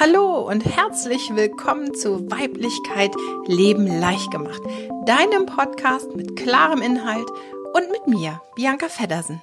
Hallo und herzlich willkommen zu Weiblichkeit Leben leicht gemacht, deinem Podcast mit klarem Inhalt und mit mir, Bianca Feddersen.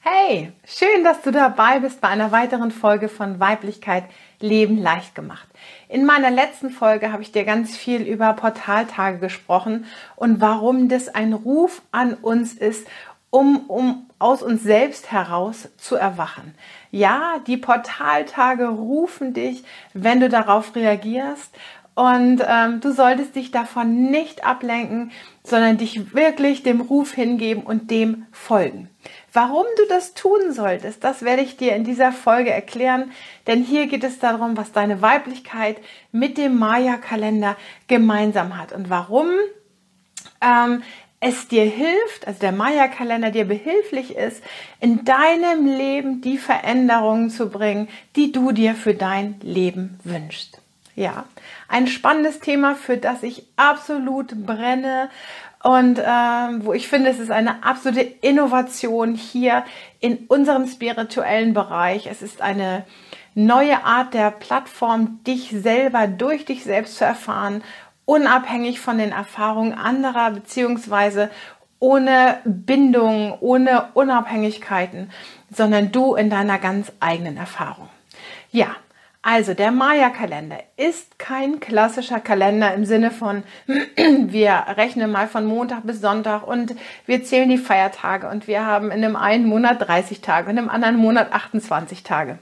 Hey, schön, dass du dabei bist bei einer weiteren Folge von Weiblichkeit Leben leicht gemacht. In meiner letzten Folge habe ich dir ganz viel über Portaltage gesprochen und warum das ein Ruf an uns ist, um, um aus uns selbst heraus zu erwachen. Ja, die Portaltage rufen dich, wenn du darauf reagierst. Und ähm, du solltest dich davon nicht ablenken, sondern dich wirklich dem Ruf hingeben und dem folgen. Warum du das tun solltest, das werde ich dir in dieser Folge erklären, denn hier geht es darum, was deine Weiblichkeit mit dem Maya-Kalender gemeinsam hat und warum ähm, es dir hilft, also der Maya-Kalender dir behilflich ist, in deinem Leben die Veränderungen zu bringen, die du dir für dein Leben wünschst. Ja, ein spannendes Thema, für das ich absolut brenne und ähm, wo ich finde, es ist eine absolute Innovation hier in unserem spirituellen Bereich. Es ist eine neue Art der Plattform, dich selber durch dich selbst zu erfahren, unabhängig von den Erfahrungen anderer beziehungsweise ohne Bindung, ohne Unabhängigkeiten, sondern du in deiner ganz eigenen Erfahrung. Ja, also der Maya-Kalender ist kein klassischer Kalender im Sinne von, wir rechnen mal von Montag bis Sonntag und wir zählen die Feiertage und wir haben in einem einen Monat 30 Tage und im anderen Monat 28 Tage.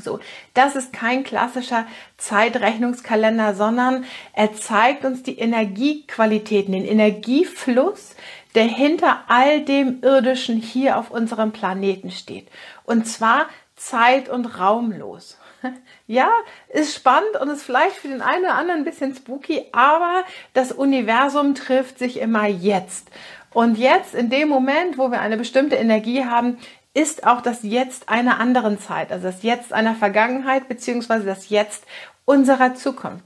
So, das ist kein klassischer Zeitrechnungskalender, sondern er zeigt uns die Energiequalitäten, den Energiefluss, der hinter all dem Irdischen hier auf unserem Planeten steht. Und zwar zeit- und raumlos. Ja, ist spannend und ist vielleicht für den einen oder anderen ein bisschen spooky, aber das Universum trifft sich immer jetzt. Und jetzt, in dem Moment, wo wir eine bestimmte Energie haben, ist auch das Jetzt einer anderen Zeit, also das Jetzt einer Vergangenheit, beziehungsweise das Jetzt unserer Zukunft.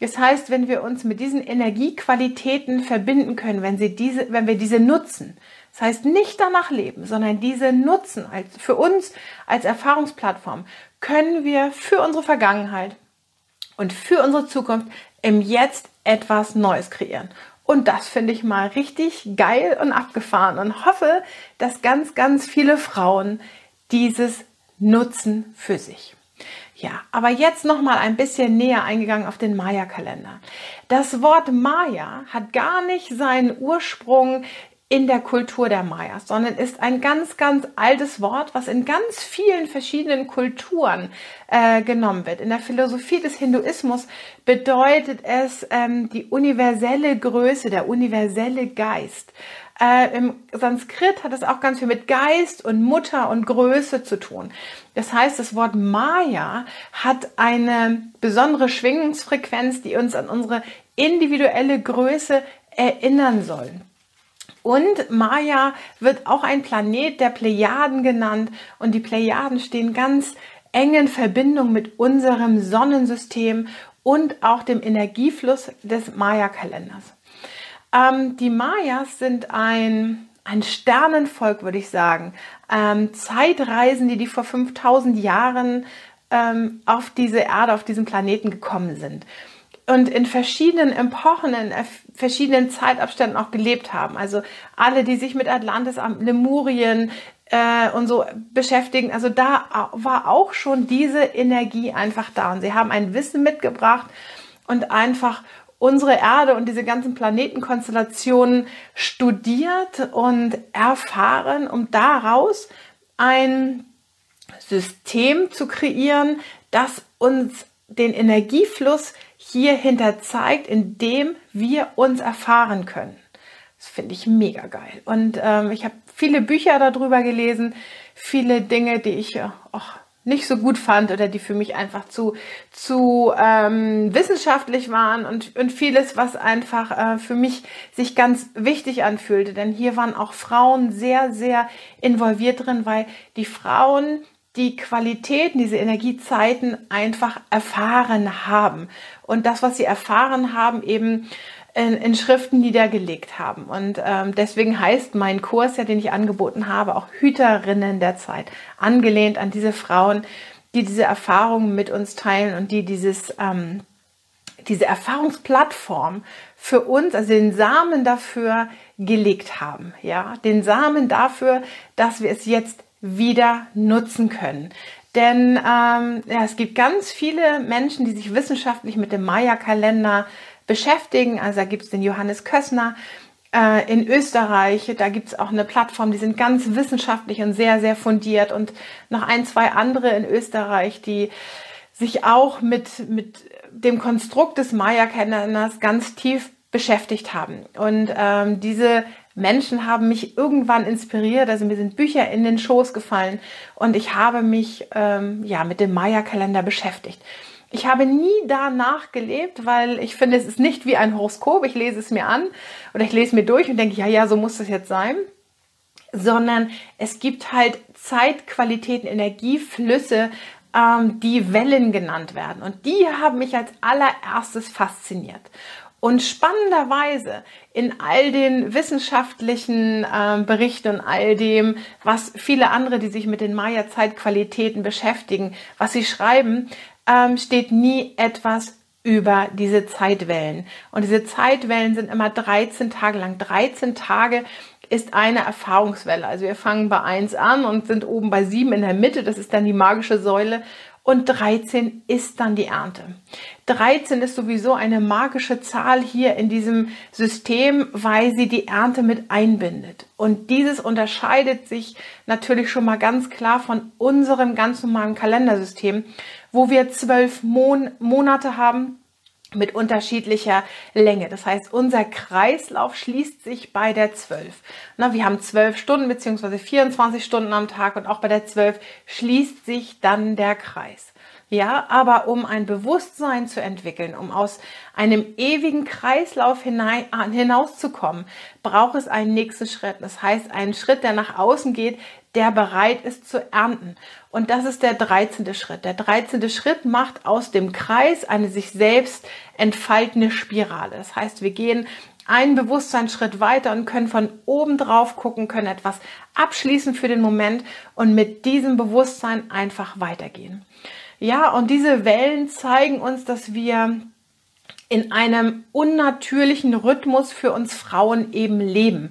Das heißt, wenn wir uns mit diesen Energiequalitäten verbinden können, wenn, sie diese, wenn wir diese nutzen, das heißt nicht danach leben, sondern diese nutzen als, für uns als Erfahrungsplattform, können wir für unsere Vergangenheit und für unsere Zukunft im Jetzt etwas Neues kreieren. Und das finde ich mal richtig geil und abgefahren und hoffe, dass ganz, ganz viele Frauen dieses nutzen für sich. Ja, aber jetzt noch mal ein bisschen näher eingegangen auf den Maya-Kalender. Das Wort Maya hat gar nicht seinen Ursprung in der Kultur der Mayas, sondern ist ein ganz, ganz altes Wort, was in ganz vielen verschiedenen Kulturen äh, genommen wird. In der Philosophie des Hinduismus bedeutet es ähm, die universelle Größe, der universelle Geist. Äh, Im Sanskrit hat es auch ganz viel mit Geist und Mutter und Größe zu tun. Das heißt, das Wort Maya hat eine besondere Schwingungsfrequenz, die uns an unsere individuelle Größe erinnern soll. Und Maya wird auch ein Planet der Plejaden genannt und die Plejaden stehen ganz eng in Verbindung mit unserem Sonnensystem und auch dem Energiefluss des Maya-Kalenders. Ähm, die Mayas sind ein, ein Sternenvolk, würde ich sagen. Ähm, Zeitreisen, die vor 5000 Jahren ähm, auf diese Erde, auf diesen Planeten gekommen sind und in verschiedenen Epochen, in verschiedenen Zeitabständen auch gelebt haben. Also alle, die sich mit Atlantis, Lemurien äh, und so beschäftigen, also da war auch schon diese Energie einfach da. Und sie haben ein Wissen mitgebracht und einfach unsere Erde und diese ganzen Planetenkonstellationen studiert und erfahren, um daraus ein System zu kreieren, das uns den Energiefluss hierhinter zeigt, indem wir uns erfahren können. Das finde ich mega geil. Und ähm, ich habe viele Bücher darüber gelesen, viele Dinge, die ich äh, auch nicht so gut fand oder die für mich einfach zu, zu ähm, wissenschaftlich waren und, und vieles, was einfach äh, für mich sich ganz wichtig anfühlte. Denn hier waren auch Frauen sehr, sehr involviert drin, weil die Frauen die Qualitäten, diese Energiezeiten einfach erfahren haben. Und das, was sie erfahren haben, eben in, in Schriften niedergelegt haben. Und ähm, deswegen heißt mein Kurs, ja, den ich angeboten habe, auch Hüterinnen der Zeit, angelehnt an diese Frauen, die diese Erfahrungen mit uns teilen und die dieses, ähm, diese Erfahrungsplattform für uns, also den Samen dafür gelegt haben, ja, den Samen dafür, dass wir es jetzt wieder nutzen können. Denn ähm, ja, es gibt ganz viele Menschen, die sich wissenschaftlich mit dem Maya-Kalender beschäftigen. Also da gibt es den Johannes Kössner äh, in Österreich. Da gibt es auch eine Plattform, die sind ganz wissenschaftlich und sehr, sehr fundiert. Und noch ein, zwei andere in Österreich, die sich auch mit, mit dem Konstrukt des Maya-Kalenders ganz tief beschäftigt haben. Und ähm, diese Menschen haben mich irgendwann inspiriert, also mir sind Bücher in den Schoß gefallen und ich habe mich ähm, ja mit dem Maya-Kalender beschäftigt. Ich habe nie danach gelebt, weil ich finde, es ist nicht wie ein Horoskop. Ich lese es mir an oder ich lese mir durch und denke, ja, ja, so muss das jetzt sein. Sondern es gibt halt Zeitqualitäten, Energieflüsse, ähm, die Wellen genannt werden. Und die haben mich als allererstes fasziniert. Und spannenderweise in all den wissenschaftlichen äh, Berichten und all dem, was viele andere, die sich mit den Maya-Zeitqualitäten beschäftigen, was sie schreiben, ähm, steht nie etwas über diese Zeitwellen. Und diese Zeitwellen sind immer 13 Tage lang. 13 Tage ist eine Erfahrungswelle. Also wir fangen bei 1 an und sind oben bei 7 in der Mitte. Das ist dann die magische Säule und 13 ist dann die Ernte. 13 ist sowieso eine magische Zahl hier in diesem System, weil sie die Ernte mit einbindet. Und dieses unterscheidet sich natürlich schon mal ganz klar von unserem ganz normalen Kalendersystem, wo wir zwölf Mon Monate haben mit unterschiedlicher Länge. Das heißt, unser Kreislauf schließt sich bei der 12. Na, wir haben 12 Stunden beziehungsweise 24 Stunden am Tag und auch bei der 12 schließt sich dann der Kreis. Ja, aber um ein Bewusstsein zu entwickeln, um aus einem ewigen Kreislauf hinein, hinauszukommen, braucht es einen nächsten Schritt. Das heißt, einen Schritt, der nach außen geht, der bereit ist zu ernten. Und das ist der 13. Schritt. Der 13. Schritt macht aus dem Kreis eine sich selbst entfaltende Spirale. Das heißt, wir gehen einen Bewusstseinsschritt weiter und können von oben drauf gucken, können etwas abschließen für den Moment und mit diesem Bewusstsein einfach weitergehen. Ja, und diese Wellen zeigen uns, dass wir in einem unnatürlichen Rhythmus für uns Frauen eben leben.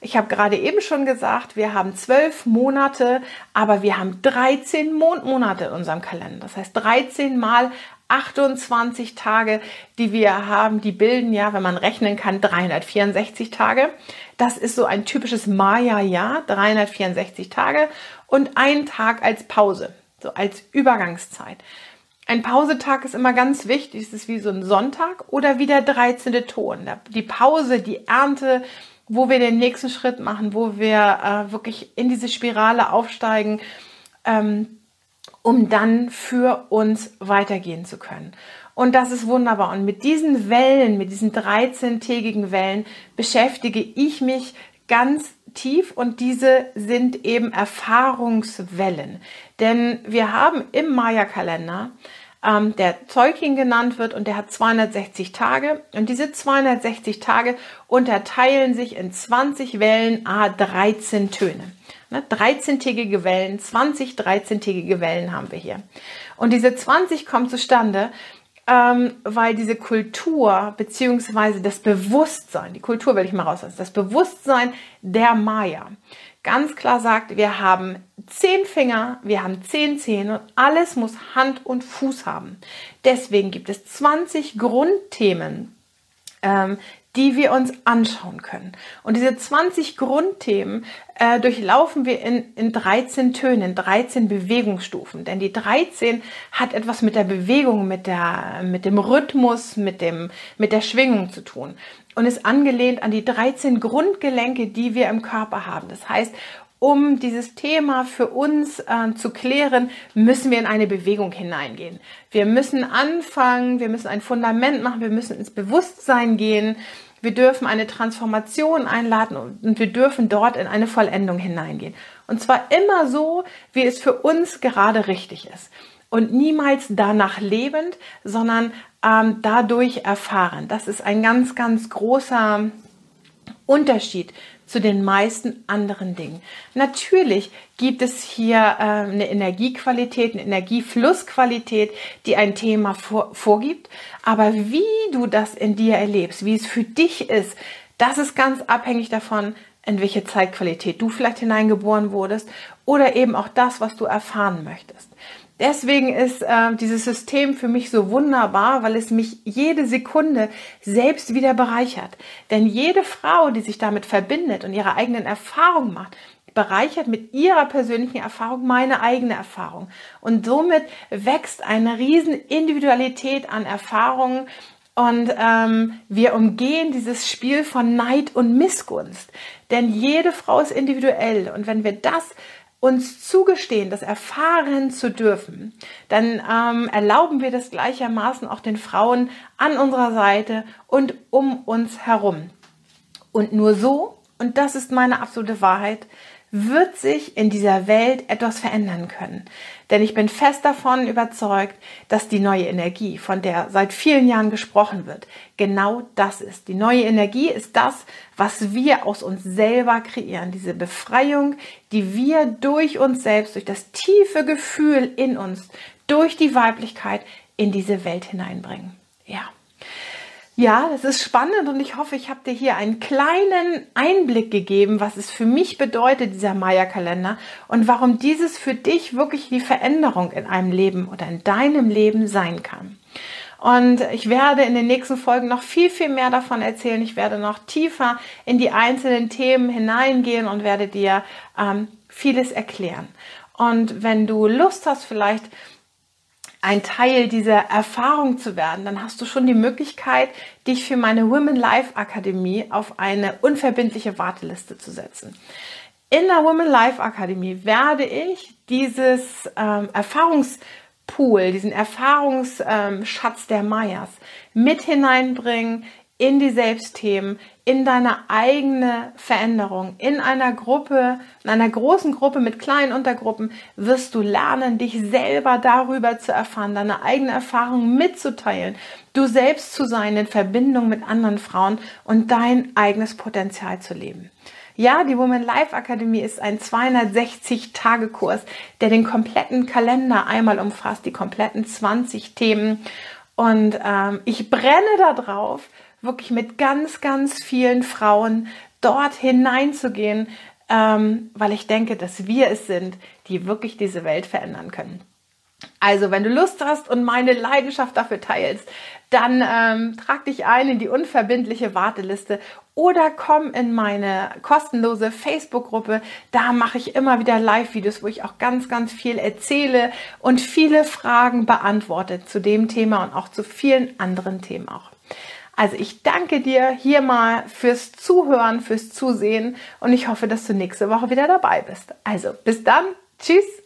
Ich habe gerade eben schon gesagt, wir haben zwölf Monate, aber wir haben 13 Mondmonate in unserem Kalender. Das heißt 13 mal 28 Tage, die wir haben, die bilden ja, wenn man rechnen kann, 364 Tage. Das ist so ein typisches Maya-Jahr, 364 Tage und ein Tag als Pause so als Übergangszeit. Ein Pausetag ist immer ganz wichtig. Es ist wie so ein Sonntag oder wie der 13. Ton. Die Pause, die Ernte, wo wir den nächsten Schritt machen, wo wir äh, wirklich in diese Spirale aufsteigen, ähm, um dann für uns weitergehen zu können. Und das ist wunderbar. Und mit diesen Wellen, mit diesen 13-tägigen Wellen beschäftige ich mich ganz tief und diese sind eben Erfahrungswellen. Denn wir haben im Maya-Kalender, ähm, der Zeugling genannt wird und der hat 260 Tage und diese 260 Tage unterteilen sich in 20 Wellen, a 13 Töne. Ne, 13-tägige Wellen, 20 13-tägige Wellen haben wir hier. Und diese 20 kommen zustande, ähm, weil diese Kultur beziehungsweise das Bewusstsein, die Kultur will ich mal rauslassen, das Bewusstsein der Maya ganz klar sagt, wir haben zehn Finger, wir haben zehn Zähne und alles muss Hand und Fuß haben. Deswegen gibt es 20 Grundthemen, ähm, die wir uns anschauen können. Und diese 20 Grundthemen äh, durchlaufen wir in, in 13 Tönen, in 13 Bewegungsstufen. Denn die 13 hat etwas mit der Bewegung, mit, der, mit dem Rhythmus, mit, dem, mit der Schwingung zu tun. Und ist angelehnt an die 13 Grundgelenke, die wir im Körper haben. Das heißt, um dieses Thema für uns äh, zu klären, müssen wir in eine Bewegung hineingehen. Wir müssen anfangen, wir müssen ein Fundament machen, wir müssen ins Bewusstsein gehen. Wir dürfen eine Transformation einladen und wir dürfen dort in eine Vollendung hineingehen. Und zwar immer so, wie es für uns gerade richtig ist. Und niemals danach lebend, sondern ähm, dadurch erfahren. Das ist ein ganz, ganz großer Unterschied zu den meisten anderen Dingen. Natürlich gibt es hier äh, eine Energiequalität, eine Energieflussqualität, die ein Thema vor, vorgibt. Aber wie du das in dir erlebst, wie es für dich ist, das ist ganz abhängig davon, in welche Zeitqualität du vielleicht hineingeboren wurdest oder eben auch das, was du erfahren möchtest. Deswegen ist äh, dieses System für mich so wunderbar, weil es mich jede Sekunde selbst wieder bereichert. Denn jede Frau, die sich damit verbindet und ihre eigenen Erfahrungen macht, bereichert mit ihrer persönlichen Erfahrung meine eigene Erfahrung. Und somit wächst eine riesen Individualität an Erfahrungen und ähm, wir umgehen dieses Spiel von Neid und Missgunst. Denn jede Frau ist individuell. Und wenn wir das uns zugestehen, das erfahren zu dürfen, dann ähm, erlauben wir das gleichermaßen auch den Frauen an unserer Seite und um uns herum. Und nur so, und das ist meine absolute Wahrheit, wird sich in dieser Welt etwas verändern können. Denn ich bin fest davon überzeugt, dass die neue Energie, von der seit vielen Jahren gesprochen wird, genau das ist. Die neue Energie ist das, was wir aus uns selber kreieren. Diese Befreiung, die wir durch uns selbst, durch das tiefe Gefühl in uns, durch die Weiblichkeit in diese Welt hineinbringen. Ja. Ja, das ist spannend und ich hoffe, ich habe dir hier einen kleinen Einblick gegeben, was es für mich bedeutet, dieser Maya-Kalender und warum dieses für dich wirklich die Veränderung in einem Leben oder in deinem Leben sein kann. Und ich werde in den nächsten Folgen noch viel, viel mehr davon erzählen. Ich werde noch tiefer in die einzelnen Themen hineingehen und werde dir ähm, vieles erklären. Und wenn du Lust hast, vielleicht ein Teil dieser Erfahrung zu werden, dann hast du schon die Möglichkeit, dich für meine Women Life Akademie auf eine unverbindliche Warteliste zu setzen. In der Women Life Akademie werde ich dieses ähm, Erfahrungspool, diesen Erfahrungsschatz ähm, der Mayas mit hineinbringen in die Selbstthemen, in deine eigene Veränderung. In einer Gruppe, in einer großen Gruppe mit kleinen Untergruppen wirst du lernen, dich selber darüber zu erfahren, deine eigene Erfahrung mitzuteilen, du selbst zu sein in Verbindung mit anderen Frauen und dein eigenes Potenzial zu leben. Ja, die Woman Life Akademie ist ein 260-Tage-Kurs, der den kompletten Kalender einmal umfasst, die kompletten 20 Themen. Und ähm, ich brenne darauf, wirklich mit ganz, ganz vielen Frauen dort hineinzugehen, ähm, weil ich denke, dass wir es sind, die wirklich diese Welt verändern können. Also, wenn du Lust hast und meine Leidenschaft dafür teilst, dann ähm, trag dich ein in die unverbindliche Warteliste oder komm in meine kostenlose Facebook-Gruppe. Da mache ich immer wieder Live-Videos, wo ich auch ganz, ganz viel erzähle und viele Fragen beantworte zu dem Thema und auch zu vielen anderen Themen auch. Also ich danke dir hier mal fürs Zuhören, fürs Zusehen und ich hoffe, dass du nächste Woche wieder dabei bist. Also bis dann. Tschüss.